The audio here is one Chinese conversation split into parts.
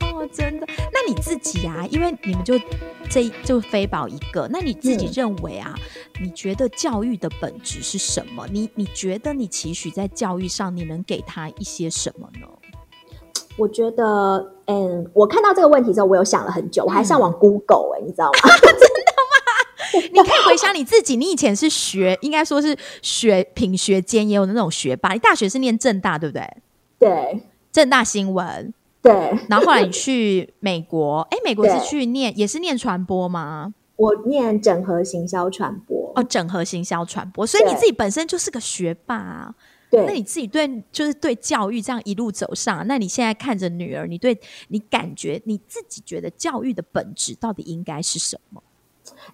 哦，真的？那你自己啊，因为你们就这就飞宝一个，那你自己认为啊，你觉得教育的本质是什么？你你觉得你期许在教育上，你能给他一些什么呢？我觉得，嗯，我看到这个问题之后，我有想了很久，我还上网 Google 哎、你知道吗？你可以回想你自己，你以前是学，应该说是学品学兼优的那种学霸。你大学是念正大，对不对？对正大新闻，对，然后后来你去美国，哎，美国是去念，也是念传播吗？我念整合行销传播，哦，整合行销传播，所以你自己本身就是个学霸、啊。对，那你自己对就是对教育这样一路走上，那你现在看着女儿，你对你感觉你自己觉得教育的本质到底应该是什么？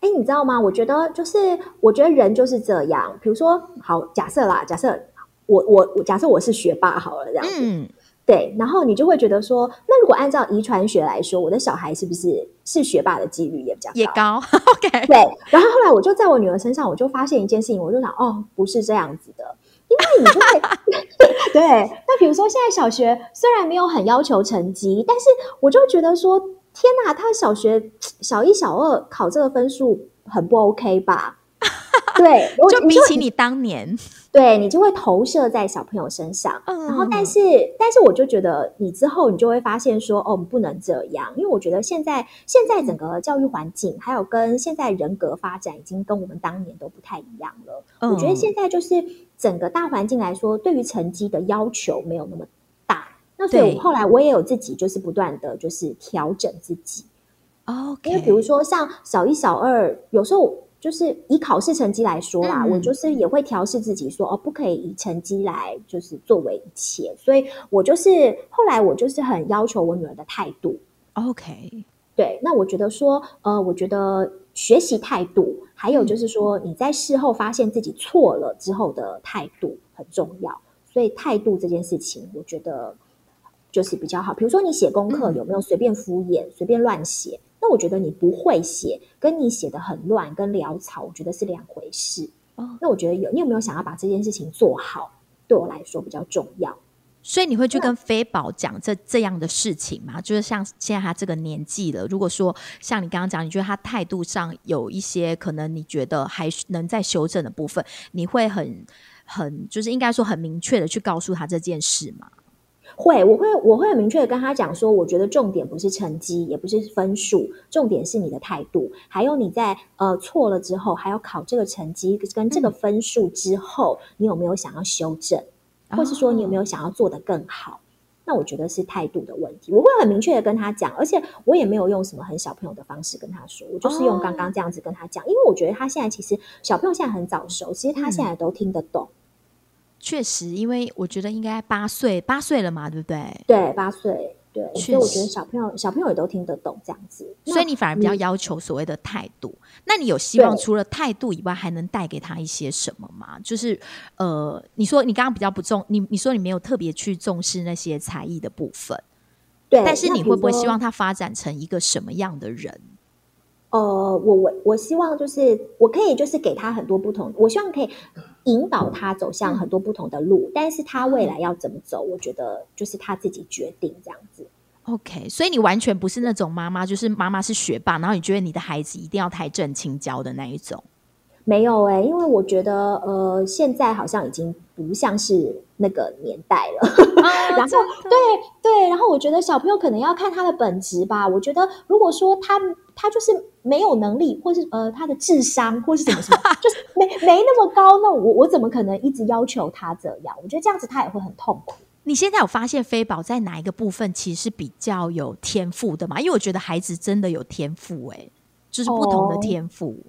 哎，你知道吗？我觉得就是，我觉得人就是这样。比如说，好，假设啦，假设我我我假设我是学霸好了，这样子，嗯，对，然后你就会觉得说，那如果按照遗传学来说，我的小孩是不是是学霸的几率也比较也高，OK，对，然后后来我就在我女儿身上，我就发现一件事情，我就想，哦，不是这样子的，因为你就会 对。那比如说现在小学虽然没有很要求成绩，但是我就觉得说，天哪，他小学 小一、小二考这个分数很不 OK 吧？对，就比起你当年，对你就会投射在小朋友身上，嗯然后但是但是我就觉得你之后你就会发现说哦，不能这样，因为我觉得现在现在整个教育环境还有跟现在人格发展已经跟我们当年都不太一样了。嗯我觉得现在就是整个大环境来说，对于成绩的要求没有那么大。那所以后来我也有自己就是不断的就是调整自己，OK，因为比如说像小一、小二，有时候就是以考试成绩来说啦，嗯我就是也会调试自己说，哦，不可以以成绩来就是作为一切。所以我就是后来我就是很要求我女儿的态度。OK，对，那我觉得说，呃，我觉得学习态度，还有就是说你在事后发现自己错了之后的态度很重要。所以态度这件事情，我觉得就是比较好。比如说你写功课嗯有没有随便敷衍、随便乱写？那我觉得你不会写，跟你写的很乱、跟潦草，我觉得是两回事。哦那我觉得有你有没有想要把这件事情做好，对我来说比较重要。所以你会去跟飞宝讲这这样的事情吗？就是像现在他这个年纪了，如果说像你刚刚讲，你觉得他态度上有一些可能你觉得还能再修正的部分，你会很很就是应该说很明确的去告诉他这件事吗？会，我会，我会很明确的跟他讲说，我觉得重点不是成绩，也不是分数，重点是你的态度，还有你在呃错了之后，还要考这个成绩跟这个分数之后，你有没有想要修正，或是说你有没有想要做得更好？那我觉得是态度的问题，我会很明确的跟他讲，而且我也没有用什么很小朋友的方式跟他说，我就是用刚刚这样子跟他讲，因为我觉得他现在其实小朋友现在很早熟，其实他现在都听得懂，确实，因为我觉得应该八岁八岁了嘛，对不对？对，八岁，对，所确以我觉得实小朋友小朋友也都听得懂这样子，所以你反而比较要求所谓的态度。那你有希望除了态度以外，还能带给他一些什么吗？就是呃，你说你刚刚比较不重，你你说你没有特别去重视那些才艺的部分，对，但是你会不会希望他发展成一个什么样的人？呃，我我我希望就是我可以就是给他很多不同，我希望可以引导他走向很多不同的路，但是他未来要怎么走，我觉得就是他自己决定这样子。OK，所以你完全不是那种妈妈，就是妈妈是学霸，然后你觉得你的孩子一定要太正青教的那一种。没有哎、因为我觉得呃，现在好像已经不像是那个年代了。然后对对，然后我觉得小朋友可能要看他的本质吧。我觉得如果说他他就是没有能力，或是呃他的智商或是什么什么，就是没没那么高，那我我怎么可能一直要求他这样？我觉得这样子他也会很痛苦。你现在有发现飞宝在哪一个部分其实是比较有天赋的吗？因为我觉得孩子真的有天赋、欸，就是不同的哦天赋。哦，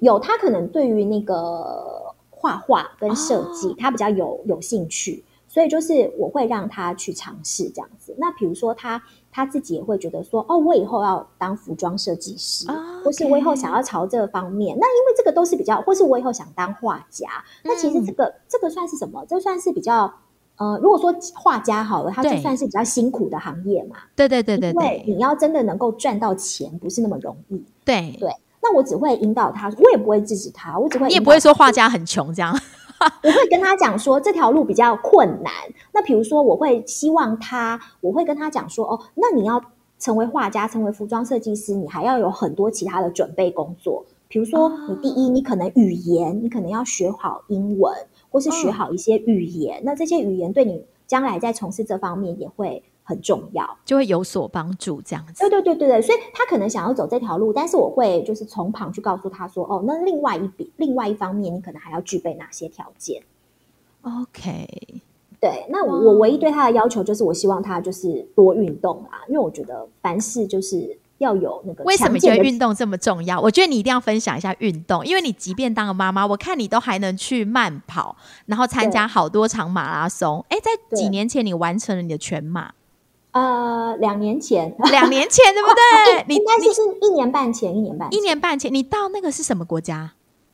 有他可能对于那个画画跟设计，哦他比较有有兴趣，所以就是我会让他去尝试这样子。那比如说他他自己也会觉得说，哦，我以后要当服装设计师，哦或是我以后想要朝这方面。那因为这个都是比较，或是我以后想当画家，那其实这个、这个算是什么？这算是比较。呃，如果说画家好了，他就算是比较辛苦的行业嘛，对对对对因为对你要真的能够赚到钱，不是那么容易。对对那我只会引导他，我也不会制止他，我只会你也不会说画家很穷这样。我会跟他讲说这条路比较困难。那比如说，我会希望他，我会跟他讲说，哦，那你要成为画家，成为服装设计师，你还要有很多其他的准备工作。比如说，你第一，你可能语言，你可能要学好英文，或是学好一些语言。那这些语言对你将来在从事这方面也会很重要，就会有所帮助。这样子，对对对对对。所以他可能想要走这条路，但是我会就是从旁去告诉他说，哦，那另外一笔，另外一方面，你可能还要具备哪些条件？OK，对。那我唯一对他的要求就是，我希望他就是多运动啊，因为我觉得凡事就是。要有那个，为什么觉得运动这么重要？我觉得你一定要分享一下运动，因为你即便当了妈妈，我看你都还能去慢跑，然后参加好多场马拉松。哎，在几年前你完成了你的全马，呃，两年前，两年前对不对？你应该就是一年半前，一年半，一年半前，你到那个是什么国家？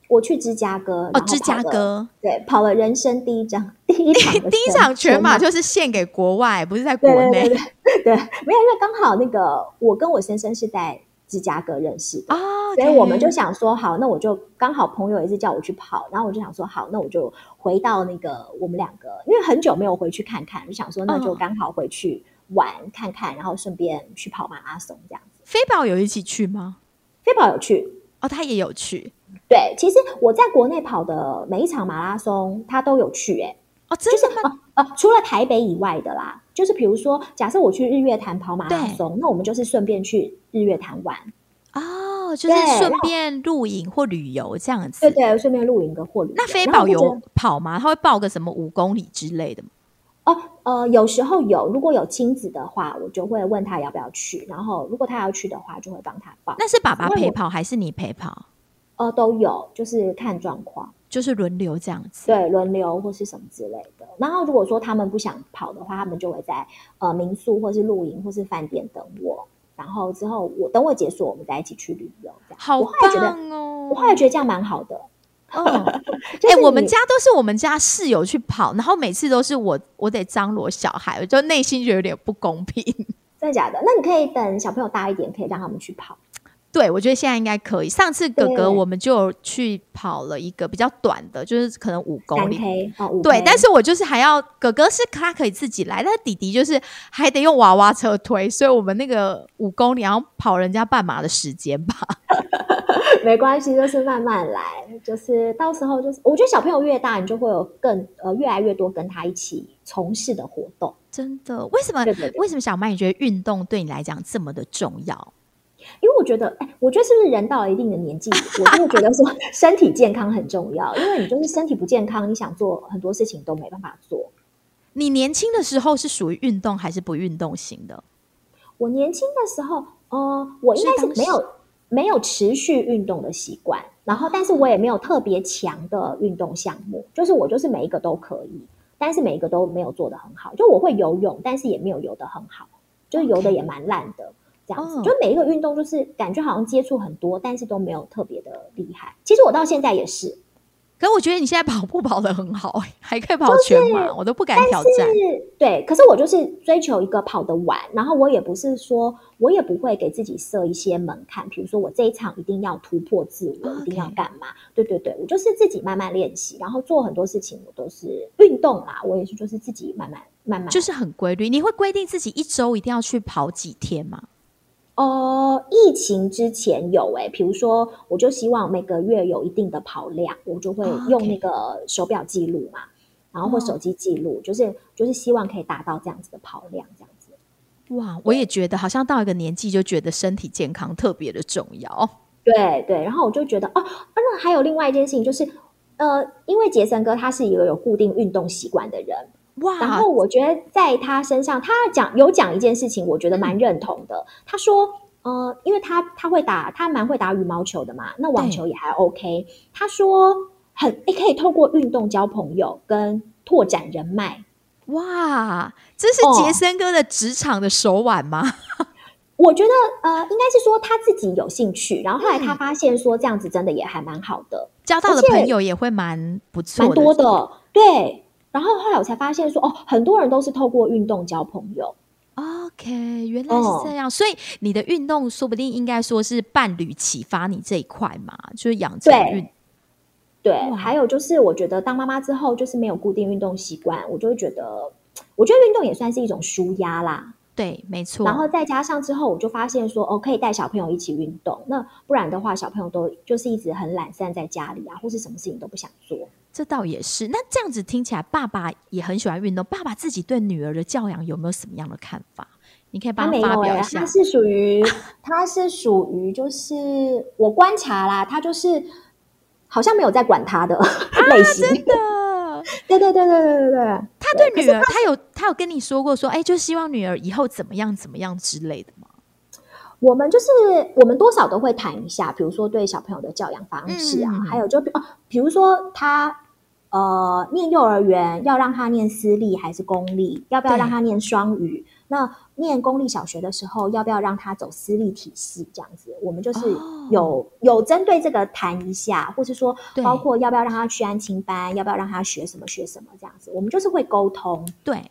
我去芝加哥哦，芝加哥。对，跑了人生第一张第一场 第一场全马，就是献给国外，不是在国内。对，没有，因为刚好那个我跟我先生是在芝加哥认识的啊，所以我们就想说，好，那我就刚好朋友也是叫我去跑，然后我就想说，好，那我就回到那个我们两个，因为很久没有回去看看，就想说那就刚好回去玩看看，然后顺便去跑马拉松这样子。飞宝有一起去吗？飞宝有去哦，他也有去。对，其实我在国内跑的每一场马拉松，他都有去，哎，哦，真的吗？呃，除了台北以外的啦，就是比如说，假设我去日月潭跑马拉松，那我们就是顺便去日月潭玩，哦，就是顺便露营或旅游这样子，对对，顺便露营跟或旅。那飞宝有跑吗？他会报个什么五公里之类的吗？哦，呃，有时候有，如果有亲子的话，我就会问他要不要去，然后如果他要去的话，就会帮他报。那是爸爸陪跑还是你陪跑？呃，都有，就是看状况，就是轮流这样子，对，轮流或是什么之类的。然后如果说他们不想跑的话，他们就会在呃民宿或是露营或是饭店等我。然后之后我等我结束，我们再一起去旅游。这样，好棒哦！我后来觉得这样蛮好的。嗯，哎，我们家都是我们家室友去跑，然后每次都是我，我得张罗小孩，我就内心觉得有点不公平。真的假的？那你可以等小朋友大一点，可以让他们去跑。对，我觉得现在应该可以。上次哥哥我们就去跑了一个比较短的，就是可能五公里。对，但是我就是还要哥哥是他可以自己来，但是弟弟就是还得用娃娃车推，所以我们那个五公里然后跑人家半马的时间吧。没关系，就是慢慢来，就是到时候就是，我觉得小朋友越大，你就会有更呃越来越多跟他一起从事的活动。真的？为什么？为什么小麦你觉得运动对你来讲这么的重要？因为我觉得，哎，我觉得是不是人到了一定的年纪，我就会觉得说身体健康很重要。因为你就是身体不健康，你想做很多事情都没办法做。你年轻的时候是属于运动还是不运动型的？我年轻的时候，呃，我应该是没有没有持续运动的习惯，然后但是我也没有特别强的运动项目，就是我就是每一个都可以，但是每一个都没有做的很好。就我会游泳，但是也没有游的很好，就是游的也蛮烂的。这样子，就每一个运动就是感觉好像接触很多，但是都没有特别的厉害。其实我到现在也是，可我觉得你现在跑步跑得很好，还可以跑全马，我都不敢挑战。对，可是我就是追求一个跑得晚，然后我也不是说我也不会给自己设一些门槛，比如说我这一场一定要突破自我，一定要干嘛？对对对，我就是自己慢慢练习，然后做很多事情，我都是运动啦，我也是就是自己慢慢慢慢，就是很规律。你会规定自己一周一定要去跑几天吗？呃，疫情之前有哎，比如说，我就希望每个月有一定的跑量，我就会用那个手表记录嘛，然后或手机记录，就是就是希望可以达到这样子的跑量，这样子。哇，我也觉得好像到一个年纪就觉得身体健康特别的重要。对对，然后我就觉得哦，那还有另外一件事情就是，呃，因为杰森哥他是一个有固定运动习惯的人。哇！然后我觉得在他身上，他讲有讲一件事情，我觉得蛮认同的。他说，呃，因为他他会打，他蛮会打羽毛球的嘛，那网球也还 OK。他说，很也可以透过运动交朋友跟拓展人脉。哇，这是杰森哥的职场的手腕吗？我觉得，呃，应该是说他自己有兴趣，然后后来他发现说这样子真的也还蛮好的，交到的朋友也会蛮不错，蛮多的，对。然后后来我才发现说，哦，很多人都是透过运动交朋友。OK，原来是这样。所以你的运动说不定应该说是伴侣启发你这一块嘛，就是养成运。对，还有就是我觉得当妈妈之后，就是没有固定运动习惯，我就会觉得，我觉得运动也算是一种舒压啦。对，没错。然后再加上之后，我就发现说，哦，可以带小朋友一起运动。那不然的话，小朋友都就是一直很懒散在家里啊，或是什么事情都不想做。这倒也是。那这样子听起来，爸爸也很喜欢运动。爸爸自己对女儿的教养有没有什么样的看法？你可以帮他发表一下他。是属于，他是属于，就是我观察啦，他就是好像没有在管他的 类型。啊真的，对对对对对对对。他对女儿，他有他有跟你说过说，哎，就希望女儿以后怎么样怎么样之类的吗？我们就是我们多少都会谈一下，比如说对小朋友的教养方式啊，嗯嗯嗯还有就比、啊、比如说他呃念幼儿园要让他念私立还是公立，要不要让他念双语？那念公立小学的时候，要不要让他走私立体系？这样子，我们就是哦有、有针对这个谈一下，或是说对包括要不要让他去安亲班，要不要让他学什么学什么这样子，我们就是会沟通。对，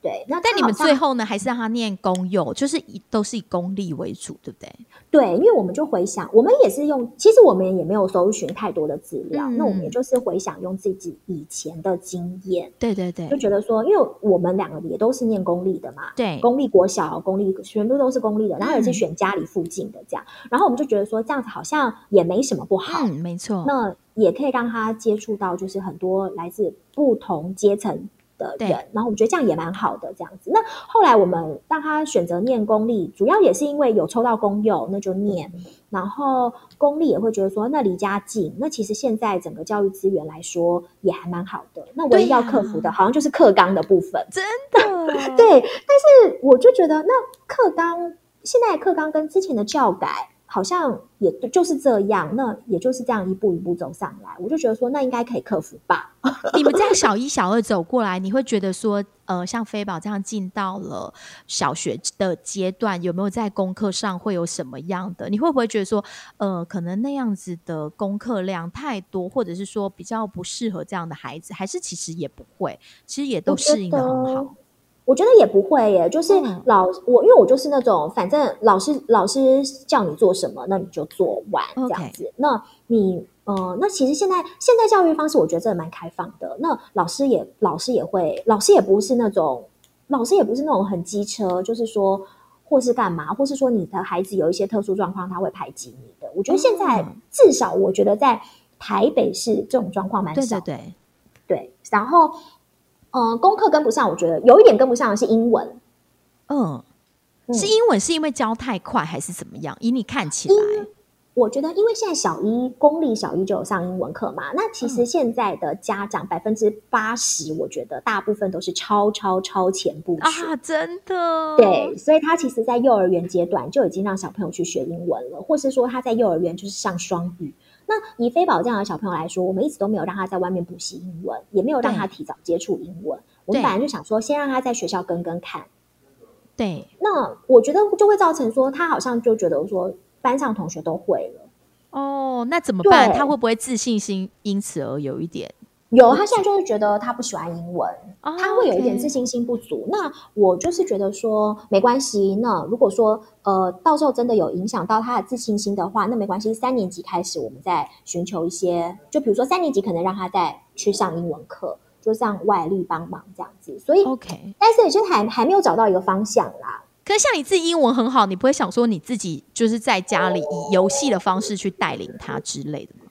对，那但你们最后呢，还是让他念公幼，就是以都是以公立为主，对不对？对，因为我们就回想，我们也是用，其实我们也没有搜寻太多的资料，嗯那我们也就是回想用自己以前的经验，对对对就觉得说，因为我们两个也都是念公立的嘛，对，公立国小、公立全部都是公立的，然后也是嗯选家里附近的这样，然后我们就觉得说这样子好像也没什么不好，嗯，没错。那也可以让他接触到就是很多来自不同阶层的人，然后我们觉得这样也蛮好的这样子。那后来我们让他选择念公立，主要也是因为有抽到公幼，那就念。然后公立也会觉得说，那离家近，那其实现在整个教育资源来说也还蛮好的。那唯一要克服的，好像就是课纲的部分。真 的，对，但是我就觉得那课纲现在的课纲跟之前的教改好像也就是这样，那也就是这样一步一步走上来，我就觉得说那应该可以克服吧。你们这样小一、小二走过来，你会觉得说，呃，像飞宝这样进到了小学的阶段，有没有在功课上会有什么样的？你会不会觉得说，呃，可能那样子的功课量太多，或者是说比较不适合这样的孩子？还是其实也不会，其实也都适应的很好。我觉得也不会耶，就是嗯老、我，因为我就是那种，反正老师老师叫你做什么，那你就做完这样子。那你呃，那其实现在现在教育方式，我觉得真的蛮开放的。那老师也老师也会，老师也不是那种老师也不是那种很机车，就是说或是干嘛，或是说你的孩子有一些特殊状况，他会排挤你的。我觉得现在、哦至少我觉得在台北市这种状况蛮对少的。对对，对，然后，呃，功课跟不上，我觉得有一点跟不上的是英文。嗯，嗯是英文是因为教太快还是怎么样？以你看起来，我觉得，因为现在小一公立小一就有上英文课嘛，那其嗯实现在的家长百分之八十，我觉得大部分都是超超超前部署。啊，真的，对，所以他其实，在幼儿园阶段就已经让小朋友去学英文了，或是说他在幼儿园就是上双语。那以飞宝这样的小朋友来说，我们一直都没有让他在外面补习英文，也没有让他提早接触英文。我们对本来就想说，先让他在学校跟跟看。对，那我觉得就会造成说，他好像就觉得说，班上同学都会了。哦，那怎么办？他会不会自信心因此而有一点？有，他现在就是觉得他不喜欢英文，哦他会有一点自信心不足。那我就是觉得说没关系。那如果说呃到时候真的有影响到他的自信心的话，那没关系。三年级开始，我们再寻求一些，就比如说三年级可能让他再去上英文课，就上外力帮忙这样子。所以，OK。但是现在还还没有找到一个方向啦。可是像你自己英文很好，你不会想说你自己就是在家里以游戏的方式去带领他之类的吗？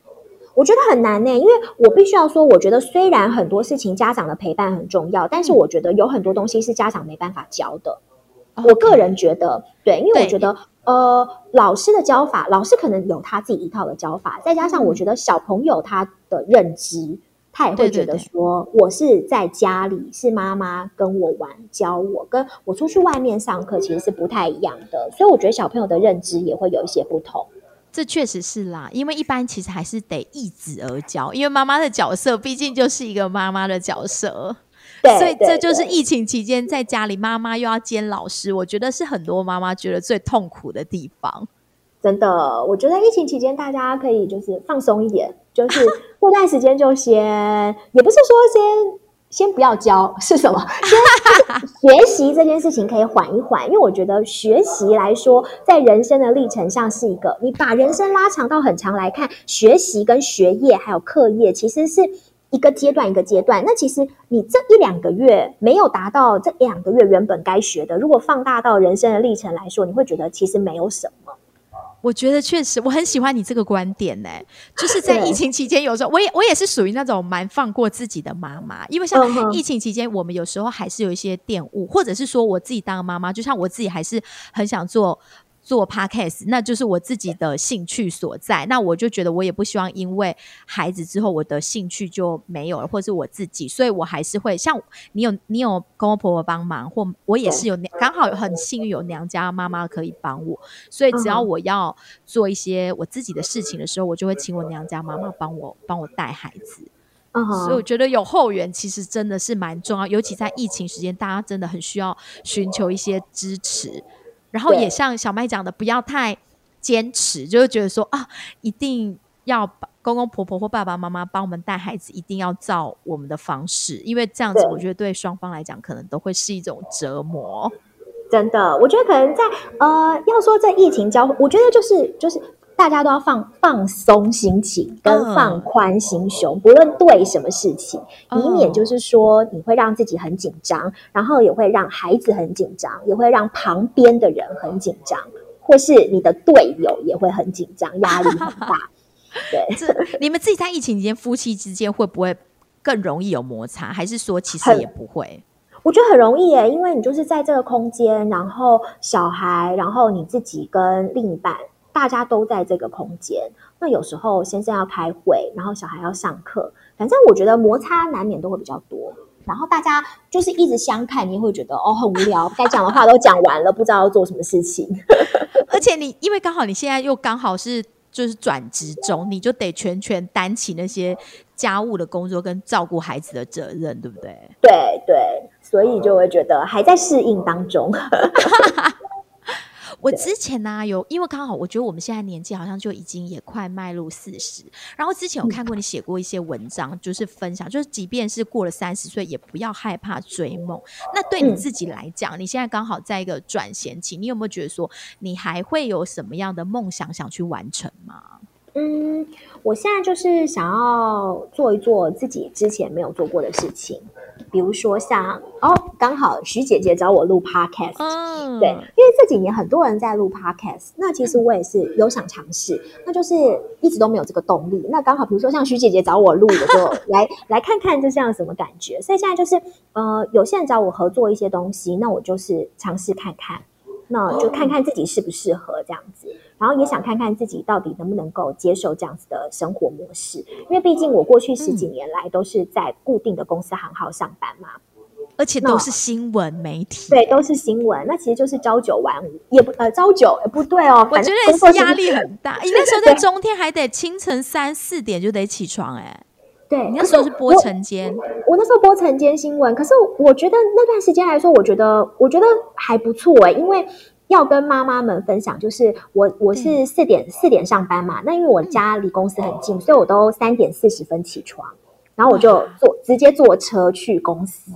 我觉得很难呢、因为我必须要说，我觉得虽然很多事情家长的陪伴很重要，但是我觉得有很多东西是家长没办法教的。我个人觉得，对，因为我觉得，呃，老师的教法，老师可能有他自己一套的教法，再加上我觉得小朋友他的认知，他也会觉得说，我是在家里是妈妈跟我玩教我，跟我出去外面上课其实是不太一样的，所以我觉得小朋友的认知也会有一些不同。这确实是啦，因为一般其实还是得一子而教，因为妈妈的角色毕竟就是一个妈妈的角色，对，所以对这就是疫情期间在家里妈妈又要兼老师，我觉得是很多妈妈觉得最痛苦的地方。真的，我觉得疫情期间大家可以就是放松一点，就是过段时间就先，也不是说先先不要教是什么？先学习这件事情可以缓一缓，因为我觉得学习来说，在人生的历程上是一个，你把人生拉长到很长来看，学习跟学业还有课业，其实是一个阶段一个阶段。那其实你这一两个月没有达到这两个月原本该学的，如果放大到人生的历程来说，你会觉得其实没有什么。我觉得确实，我很喜欢你这个观点呢。就是在疫情期间，有时候我也我也是属于那种蛮放过自己的妈妈，因为像疫情期间，我们有时候还是有一些玷污，或者是说我自己当妈妈，就像我自己还是很想做。做 podcast，那就是我自己的兴趣所在。那我就觉得，我也不希望因为孩子之后我的兴趣就没有了，或是我自己，所以我还是会像你有你有公公婆婆帮忙，或我也是有刚好很幸运有娘家妈妈可以帮我，所以只要我要做一些我自己的事情的时候，我就会请我娘家妈妈帮我帮我带孩子。所以我觉得有后援其实真的是蛮重要，尤其在疫情时间，大家真的很需要寻求一些支持。然后也像小麦讲的，不要太坚持，就是觉得说啊，一定要公公婆婆或爸爸妈妈帮我们带孩子，一定要照我们的方式，因为这样子，我觉得对双方来讲，可能都会是一种折磨。真的，我觉得可能在呃，要说在疫情交，我觉得就是就是。大家都要放放松心情，跟放宽心胸，不论对什么事情，以免就是说你会让自己很紧张，然后也会让孩子很紧张，也会让旁边的人很紧张，或是你的队友也会很紧张，压力很大。对，这你们自己在疫情期间，夫妻之间会不会更容易有摩擦？还是说其实也不会？我觉得很容易耶，因为你就是在这个空间，然后小孩，然后你自己跟另一半。大家都在这个空间，那有时候先生要开会，然后小孩要上课，反正我觉得摩擦难免都会比较多。然后大家就是一直相看，你会觉得哦很无聊，该讲的话都讲完了，不知道要做什么事情。而且你因为刚好你现在又刚好是就是转职中，你就得全权担起那些家务的工作跟照顾孩子的责任，对不对？对对，所以就会觉得还在适应当中。我之前呢有，因为刚好我觉得我们现在年纪好像就已经也快迈入四十，然后之前有看过你写过一些文章，就是分享，就是即便是过了三十岁，也不要害怕追梦。那对你自己来讲，你现在刚好在一个转衔期，你有没有觉得说你还会有什么样的梦想想去完成吗？嗯，我现在就是想要做一做自己之前没有做过的事情。比如说像哦，刚好徐姐姐找我录 podcast，对，因为这几年很多人在录 podcast，那其实我也是有想尝试，那就是一直都没有这个动力。那刚好比如说像徐姐姐找我录，我 就来来看看这像什么感觉。所以现在就是呃，有些人找我合作一些东西，那我就是尝试看看，那就看看自己适不适合这样子。然后也想看看自己到底能不能够接受这样子的生活模式，因为毕竟我过去十几年来都是在固定的公司行号上班嘛，而且都是新闻媒体，对，都是新闻，那其实就是朝九晚五，也不呃朝九不对哦，我觉得也是压力很大。你那时候在中天还得清晨三四点就得起床，哎，对，你那时候是播晨间，我那时候播晨间新闻，可是我觉得那段时间来说，我觉得我觉得还不错哎，因为。要跟妈妈们分享，就是我我是四点四点上班嘛，那因为我家离公司很近，所以我都三点四十分起床，然后我就坐直接坐车去公司，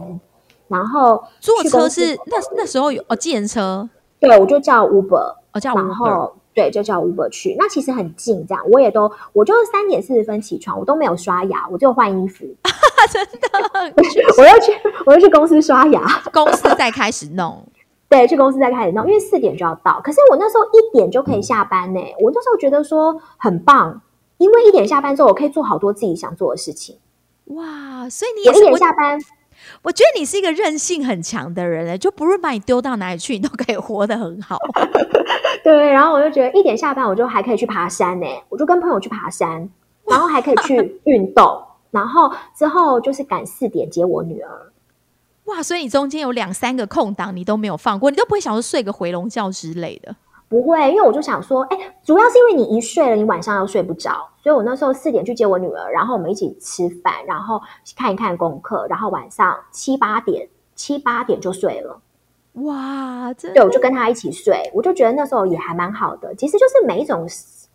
然后坐车是那那时候有哦，计程车，对，我就叫 Uber，哦叫 Uber，对，就叫 Uber 去，那其实很近，这样我也都我就三点四十分起床，我都没有刷牙，我就换衣服，真的，我要去我要去公司刷牙，公司再开始弄。对，去公司再开始弄，因为四点就要到。可是我那时候一点就可以下班呢。我那时候觉得说很棒，因为一点下班之后，我可以做好多自己想做的事情。哇，所以你也一点下班，我觉得你是一个韧性很强的人嘞，就不论把你丢到哪里去，你都可以活得很好。对，然后我就觉得一点下班，我就还可以去爬山呢。我就跟朋友去爬山，然后还可以去运动，然后之后就是赶四点接我女儿。哇！所以你中间有两三个空档，你都没有放过，你都不会想说睡个回笼觉之类的？不会，因为我就想说，哎，主要是因为你一睡了，你晚上又睡不着，所以我那时候四点去接我女儿，然后我们一起吃饭，然后看一看功课，然后晚上七八点七八点就睡了。哇！对，我就跟他一起睡，我就觉得那时候也还蛮好的。其实就是每一种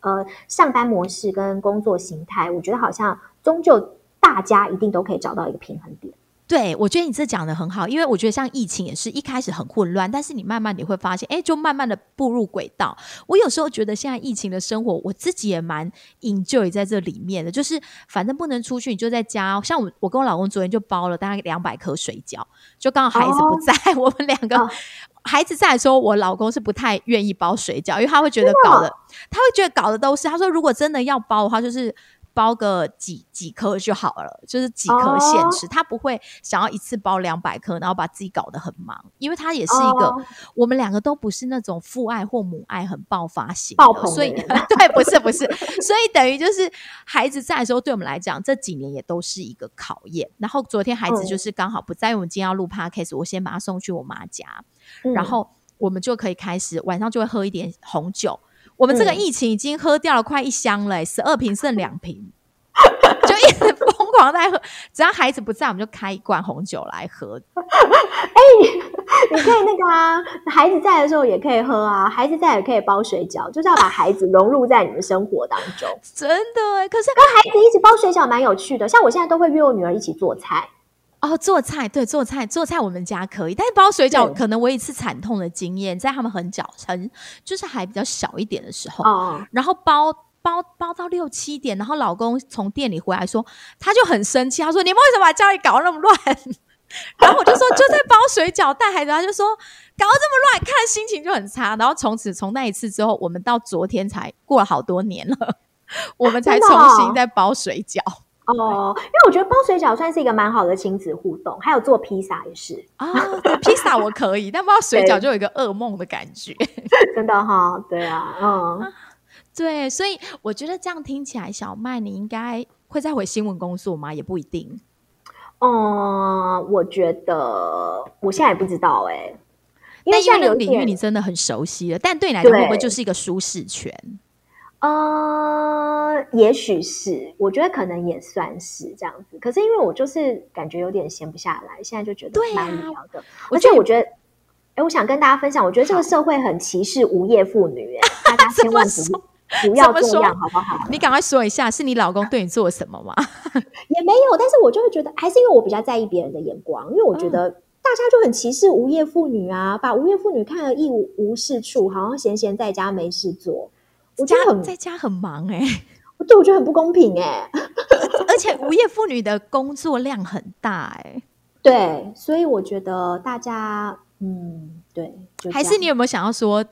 呃上班模式跟工作形态，我觉得好像终究大家一定都可以找到一个平衡点。对，我觉得你这讲的很好，因为我觉得像疫情也是一开始很混乱，但是你慢慢你会发现，哎，就慢慢的步入轨道。我有时候觉得现在疫情的生活，我自己也蛮 enjoy 在这里面的，就是反正不能出去，你就在家。像我，我跟我老公昨天就包了大概两百颗水饺，就刚好孩子不在，我们两个孩子在的时候，我老公是不太愿意包水饺，因为他会觉得搞的，他会觉得搞的都是，他说如果真的要包的话，就是。包个几几颗就好了，就是几颗现吃，他不会想要一次包两百颗，然后把自己搞得很忙，因为他也是一个，我们两个都不是那种父爱或母爱很爆发型，爆所以 对，不是不是，所以等于就是孩子在的时候，对我们来讲这几年也都是一个考验。然后昨天孩子就是刚好不在，我们今天要录 podcast，我先把他送去我妈家，然后我们就可以开始晚上就会喝一点红酒。我们这个疫情已经喝掉了快一箱了，十二瓶剩两瓶，就一直疯狂在喝。只要孩子不在，我们就开一罐红酒来喝。哎，你可以那个啊，孩子在的时候也可以喝啊，孩子在也可以包水饺，就是要把孩子融入在你的生活当中。真的，可是跟孩子一起包水饺蛮有趣的。像我现在都会约我女儿一起做菜。哦，做菜对做菜做菜，我们家可以，但是包水饺可能我一次惨痛的经验，在他们很小很就是还比较小一点的时候，然后包包包到六七点，然后老公从店里回来说，他就很生气，他说你们为什么把家里搞那么乱？然后我就说就在包水饺带孩子，他就说搞得这么乱，看心情就很差。然后从此从那一次之后，我们到昨天才过了好多年了，我们才重新再包水饺。哦，因为我觉得包水饺算是一个蛮好的亲子互动，还有做披萨也是啊。披萨我可以，但包水饺 就有一个噩梦的感觉。真的哈，对啊，嗯，对，所以我觉得这样听起来，小麦你应该会再回新闻工作吗？也不一定。嗯，我觉得我现在也不知道哎，因为在那个领域你真的很熟悉了，但对你来讲会不会就是一个舒适圈？呃，也许是，我觉得可能也算是这样子。可是因为我就是感觉有点闲不下来，现在就觉得蛮无聊的。而且我觉得，哎，我想跟大家分享，我觉得这个社会很歧视无业妇女，哎，大家 千万不不要这样，好不好？你赶快说一下，是你老公对你做了什么吗？也没有，但是我就会觉得，还是因为我比较在意别人的眼光，因为我觉得大家就很歧视无业妇女啊，把无业妇女看得一无无事处，好像闲闲在家没事做。我家很在家很忙 哎，对我觉得很不公平哎，而且无业妇女的工作量很大哎，对，所以我觉得大家嗯，对，还是你有没有想要说，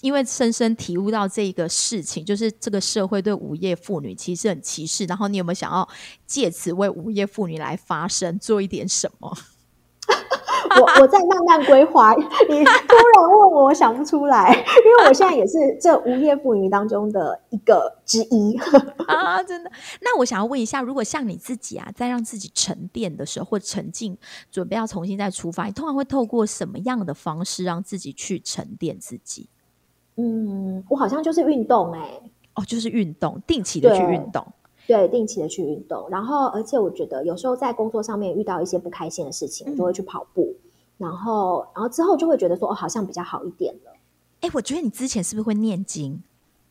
因为深深体悟到这个事情，就是这个社会对无业妇女其实很歧视，然后你有没有想要借此为无业妇女来发声，做一点什么？我我在慢慢规划，你突然问我，我想不出来，因为我现在也是这无业妇女当中的一个之一 啊！真的。那我想要问一下，如果像你自己啊，在让自己沉淀的时候，或沉浸，准备要重新再出发，你通常会透过什么样的方式让自己去沉淀自己？嗯，我好像就是运动哎，哦，就是运动，定期的去运动。对，定期的去运动，然后而且我觉得有时候在工作上面遇到一些不开心的事情，就会去跑步，然后然后之后就会觉得说哦，好像比较好一点了。哎，我觉得你之前是不是会念经？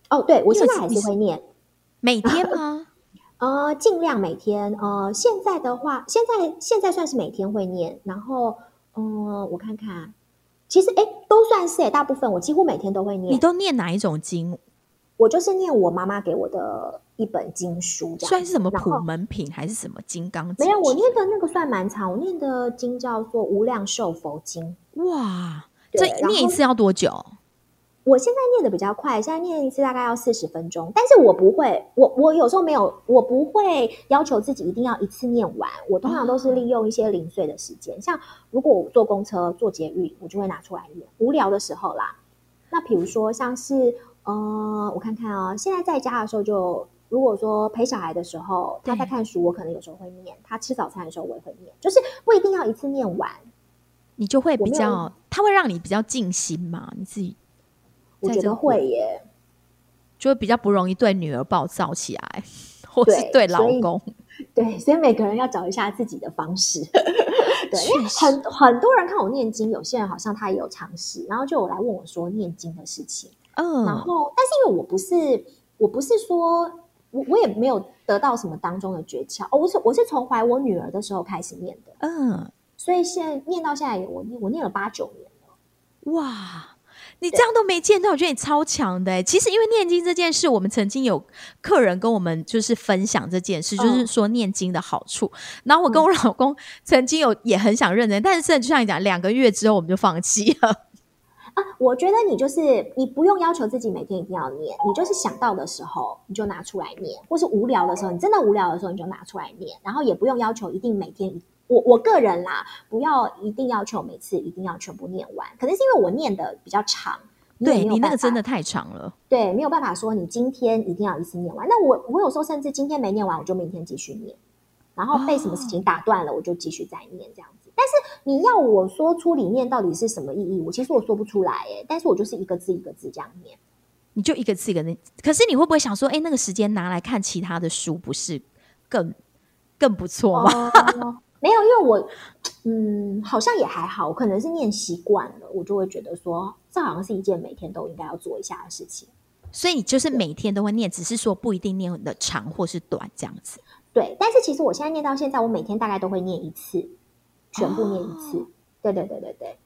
哦，对我现在还是会念，每天吗？呃，尽量每天。呃，现在的话，现在现在算是每天会念，然后嗯，我看看，其实哎，都算是哎，大部分我几乎每天都会念。你都念哪一种经？我就是念我妈妈给我的一本经书，算是什么普门品还是什么金刚经？没有，我念的那个算蛮长，我念的经叫做《无量寿佛经》。哇，这念一次要多久？我现在念的比较快，现在念一次大概要四十分钟。但是我不会，我我有时候没有，我不会要求自己一定要一次念完。我通常都是利用一些零碎的时间，像如果我坐公车、坐捷运，我就会拿出来念。无聊的时候啦，那比如说像是。呃，我看看哦，现在在家的时候，就如果说陪小孩的时候，他在看书，我可能有时候会念；他吃早餐的时候，我也会念。就是不一定要一次念完，你就会比较，他会让你比较静心嘛？你自己，我觉得会耶，就会比较不容易对女儿暴躁起来，或是对老公。对，所以每个人要找一下自己的方式。对，因为很很多人看我念经，有些人好像他也有尝试，然后就有来问我说念经的事情。嗯，然后，但是因为我不是，我不是说我我也没有得到什么当中的诀窍哦，我是我是从怀我女儿的时候开始念的，嗯，所以现在念到现在，我我念了八九年了。哇，你这样都没见到，我觉得你超强的、欸。其实因为念经这件事，我们曾经有客人跟我们就是分享这件事，就是嗯说念经的好处。然后我跟我老公曾经有也很想认真，但是就像你讲，两个月之后我们就放弃了。啊，我觉得你就是你不用要求自己每天一定要念，你就是想到的时候你就拿出来念，或是无聊的时候，你真的无聊的时候你就拿出来念，然后也不用要求一定每天一。我我个人啦，不要一定要求每次一定要全部念完，可能是因为我念的比较长，也对你那个真的太长了。对，没有办法说你今天一定要一次念完。那我我有时候甚至今天没念完，我就明天继续念，然后被什么事情打断了，我就继续再念这样子。但是你要我说出里面到底是什么意义，我其实我说不出来哎，但是我就是一个字一个字这样念。你就一个字一个字，可是你会不会想说，哎、那个时间拿来看其他的书，不是更更不错吗？哦，没有，因为我嗯，好像也还好，可能是念习惯了，我就会觉得说，这好像是一件每天都应该要做一下的事情。所以你就是每天都会念，只是说不一定念的长或是短这样子。对，但是其实我现在念到现在，我每天大概都会念一次，全部念一次。对对对对对。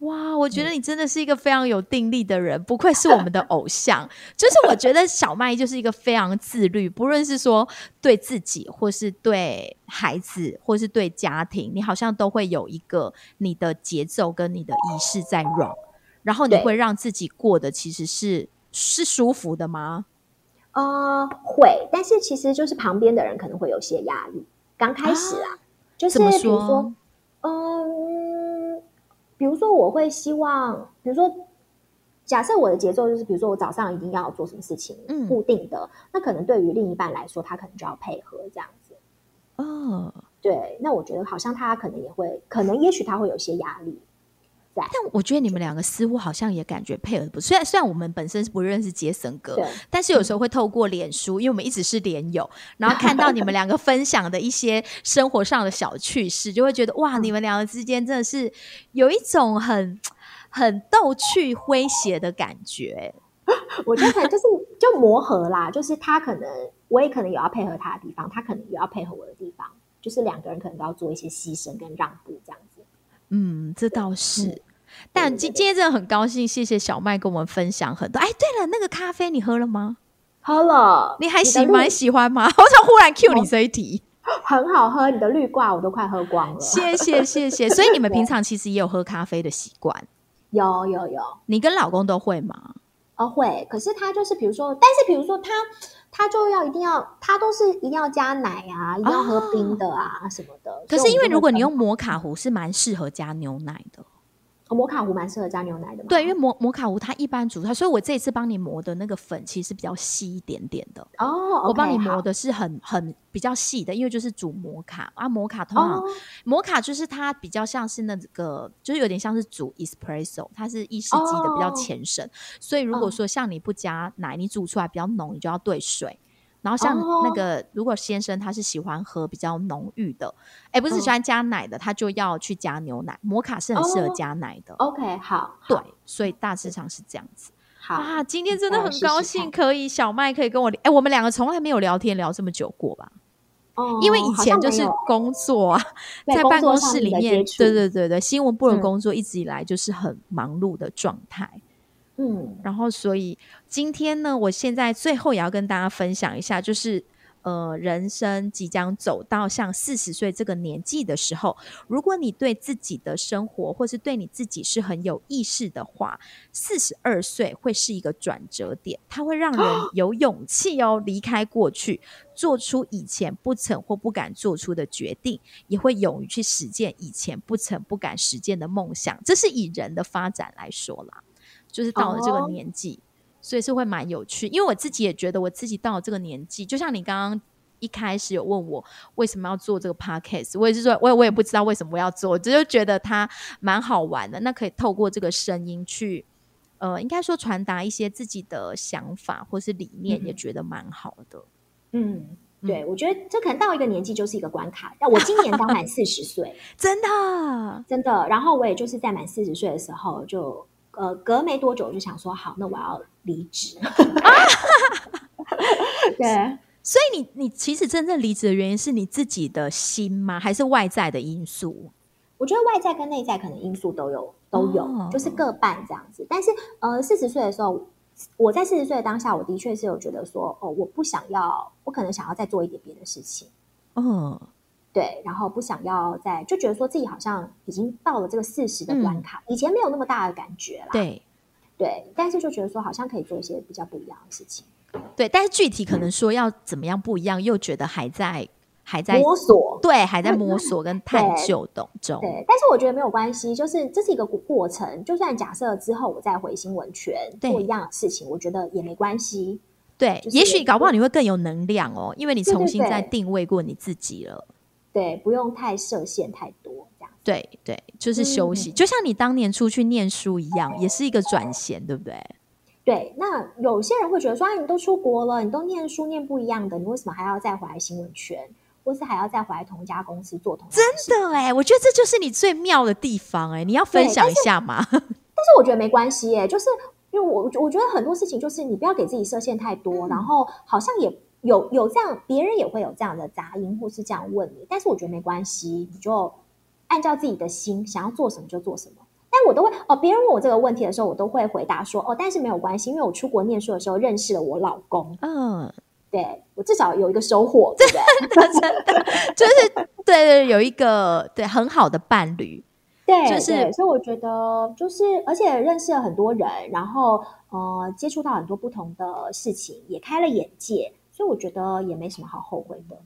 哇，我觉得你真的是一个非常有定力的人，不愧是我们的偶像。就是我觉得小麦就是一个非常自律，不论是说对自己，或是对孩子，或是对家庭，你好像都会有一个你的节奏跟你的仪式在 run，然后你会让自己过得其实是是舒服的吗？呃，会，但是其实就是旁边的人可能会有些压力。刚开始啊，就是比如说说，嗯，比如说我会希望，比如说，假设我的节奏就是，比如说我早上一定要做什么事情，嗯固定的，那可能对于另一半来说，他可能就要配合这样子。哦，对，那我觉得好像他可能也会，可能也许他会有些压力。在但我觉得你们两个似乎好像也感觉配合不错。虽然虽然我们本身是不认识杰森哥，对，但是有时候会透过脸书，因为我们一直是连友，然后看到你们两个分享的一些生活上的小趣事，就会觉得哇，你们两个之间真的是有一种很很逗趣诙谐的感觉。我觉得就是就磨合啦，就是他可能我也可能有要配合他的地方，他可能也要配合我的地方，就是两个人可能都要做一些牺牲跟让步这样子。嗯，这倒是。嗯但今今天真的很高兴，谢谢小麦跟我们分享很多。哎，对了，那个咖啡你喝了吗？喝了，你还喜蛮？喜欢吗？我想忽然 cue 你这一题。很好喝，你的绿挂我都快喝光了。谢谢谢谢。所以你们平常其实也有喝咖啡的习惯，有有有，你跟老公都会吗？哦会，可是他就是比如说，但是比如说他他就要一定要，他都是一定要加奶啊，一定要喝冰的啊、什么的。可是因为如果你用摩卡壶，是蛮适合加牛奶的。哦摩卡壶蛮适合加牛奶的嘛。对，因为摩摩卡壶它一般煮它，所以我这一次帮你磨的那个粉其实比较细一点点的。哦，我帮你磨的是很很比较细的，因为就是煮摩卡啊，摩卡通常、哦摩卡就是它比较像是那个，就是有点像是煮 espresso，它是意式机的比较哦浅深，所以如果嗯说像你不加奶，你煮出来比较浓，你就要兑水。然后像哦那个，如果先生他是喜欢喝比较浓郁的，哎，不是嗯喜欢加奶的，他就要去加牛奶。摩卡是很适合哦加奶的，OK，好，对好，所以大致上是这样子。好啊，今天真的很高兴可以小麦可以跟我聊，哎，我们两个从来没有聊天聊这么久过吧？哦因为以前就是工作啊，在办公室里面，对对对对，新闻部的嗯工作一直以来就是很忙碌的状态。嗯然后，所以今天呢，我现在最后也要跟大家分享一下，就是呃，人生即将走到像四十岁这个年纪的时候，如果你对自己的生活或是对你自己是很有意识的话，四十二岁会是一个转折点，它会让人有勇气哦，离开过去，做出以前不曾或不敢做出的决定，也会勇于去实践以前不曾不敢实践的梦想。这是以人的发展来说啦。就是到了这个哦年纪，所以是会蛮有趣。因为我自己也觉得，我自己到了这个年纪，就像你刚刚一开始有问我为什么要做这个 podcast，我也是说，我也我也不知道为什么我要做，我只是觉得它蛮好玩的。那可以透过这个声音去，呃，应该说传达一些自己的想法或是理念，嗯也觉得蛮好的。嗯，对，我觉得这可能到一个年纪就是一个关卡。那我今年刚满四十岁，真的，真的，然后我也就是在满四十岁的时候就。呃，隔没多久我就想说，好，那我要离职。对，所以你你其实真正离职的原因是你自己的心吗？还是外在的因素？我觉得外在跟内在可能因素都有都有，哦就是各半这样子。但是呃，四十岁的时候，我在四十岁的当下，我的确是有觉得说，哦，我不想要，我可能想要再做一点别的事情。嗯，对，然后不想要再就觉得说自己好像已经到了这个四十的关卡，以前没有那么大的感觉啦。对对，但是就觉得说好像可以做一些比较不一样的事情，对，但是具体可能说要怎么样不一样，又觉得还在还在摸索。对还在摸索 跟探究当中。对，但是我觉得没有关系，就是这是一个过过程。就算假设之后我再回新闻圈对做一样的事情，我觉得也没关系。对，就是也许搞不好你会更有能量哦，因为你重新再定位过你自己了。对，不用太设限太多这样。对对，就是休息，嗯就像你当年出去念书一样，也是一个转衔，对不对？对，那有些人会觉得说，啊，你都出国了，你都念书念不一样的，你为什么还要再回来新闻圈，或是还要再回来同一家公司做同事？真的哎，我觉得这就是你最妙的地方哎，你要分享一下吗？但是我觉得没关系哎，就是因为我我觉得很多事情就是你不要给自己设限太多，嗯然后好像也有有这样，别人也会有这样的杂音或是这样问你，但是我觉得没关系，你就按照自己的心想要做什么就做什么。但我都会哦，别人问我这个问题的时候，我都会回答说哦，但是没有关系，因为我出国念书的时候认识了我老公，嗯，对我至少有一个收获，对不对？真的就是对对，有一个对很好的伴侣，对，就是对所以我觉得就是，而且认识了很多人，然后呃，接触到很多不同的事情，也开了眼界，所以我觉得也没什么好后悔的。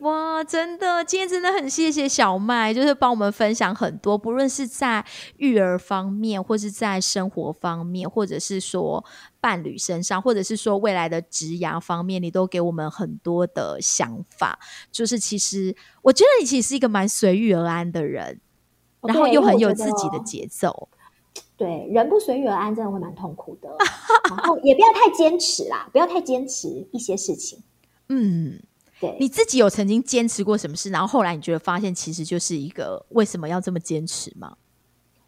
哇，真的，今天真的很谢谢小麦，就是帮我们分享很多，不论是在育儿方面，或是在生活方面，或者是说伴侣身上，或者是说未来的职涯方面，你都给我们很多的想法。就是其实我觉得你其实是一个蛮随遇而安的人，哦然后又很有自己的节奏。对，人不随遇而安，真的会蛮痛苦的。然后也不要太坚持啦，不要太坚持一些事情。嗯，对，你自己有曾经坚持过什么事，然后后来你觉得发现其实就是一个为什么要这么坚持吗？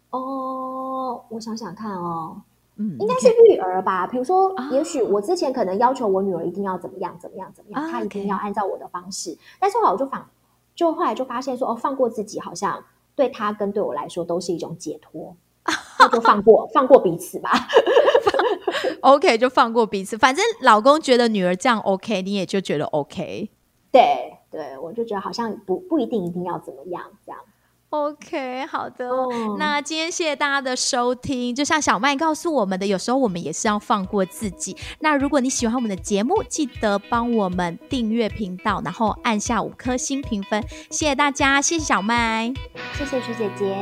哦，我想想看哦，嗯，应该是育儿吧。比如说啊，也许我之前可能要求我女儿一定要怎么样怎么样怎么样，啊她一定要按照我的方式。但是后来我就反，就后来就发现说，哦，放过自己好像对她跟对我来说都是一种解脱，那就放过 放过彼此吧。OK，就放过彼此。反正老公觉得女儿这样 OK，你也就觉得 OK。对对，我就觉得好像不不一定一定要怎么样这样。OK，好的。哦那今天谢谢大家的收听。就像小麦告诉我们的，有时候我们也是要放过自己。那如果你喜欢我们的节目，记得帮我们订阅频道，然后按下五颗星评分。谢谢大家，谢谢小麦。谢谢徐姐姐。